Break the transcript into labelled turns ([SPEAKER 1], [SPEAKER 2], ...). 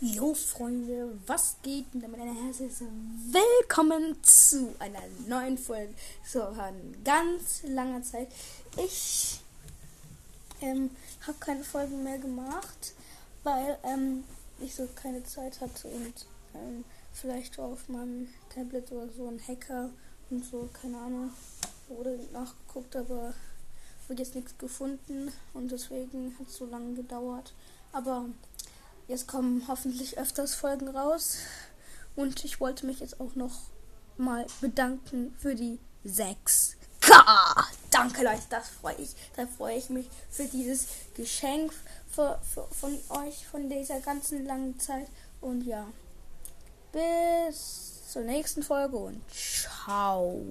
[SPEAKER 1] Jo Freunde, was geht? Und damit ein herzliches Willkommen zu einer neuen Folge. So, eine ganz langer Zeit. Ich ähm, habe keine Folgen mehr gemacht, weil ähm, ich so keine Zeit hatte und ähm, vielleicht auf meinem Tablet oder so ein Hacker und so, keine Ahnung, wurde nachgeguckt, aber wurde jetzt nichts gefunden und deswegen hat es so lange gedauert. Aber Jetzt kommen hoffentlich öfters Folgen raus. Und ich wollte mich jetzt auch noch mal bedanken für die 6. K. Danke Leute, das freue ich. Da freue ich mich für dieses Geschenk für, für, von euch von dieser ganzen langen Zeit. Und ja, bis zur nächsten Folge und ciao.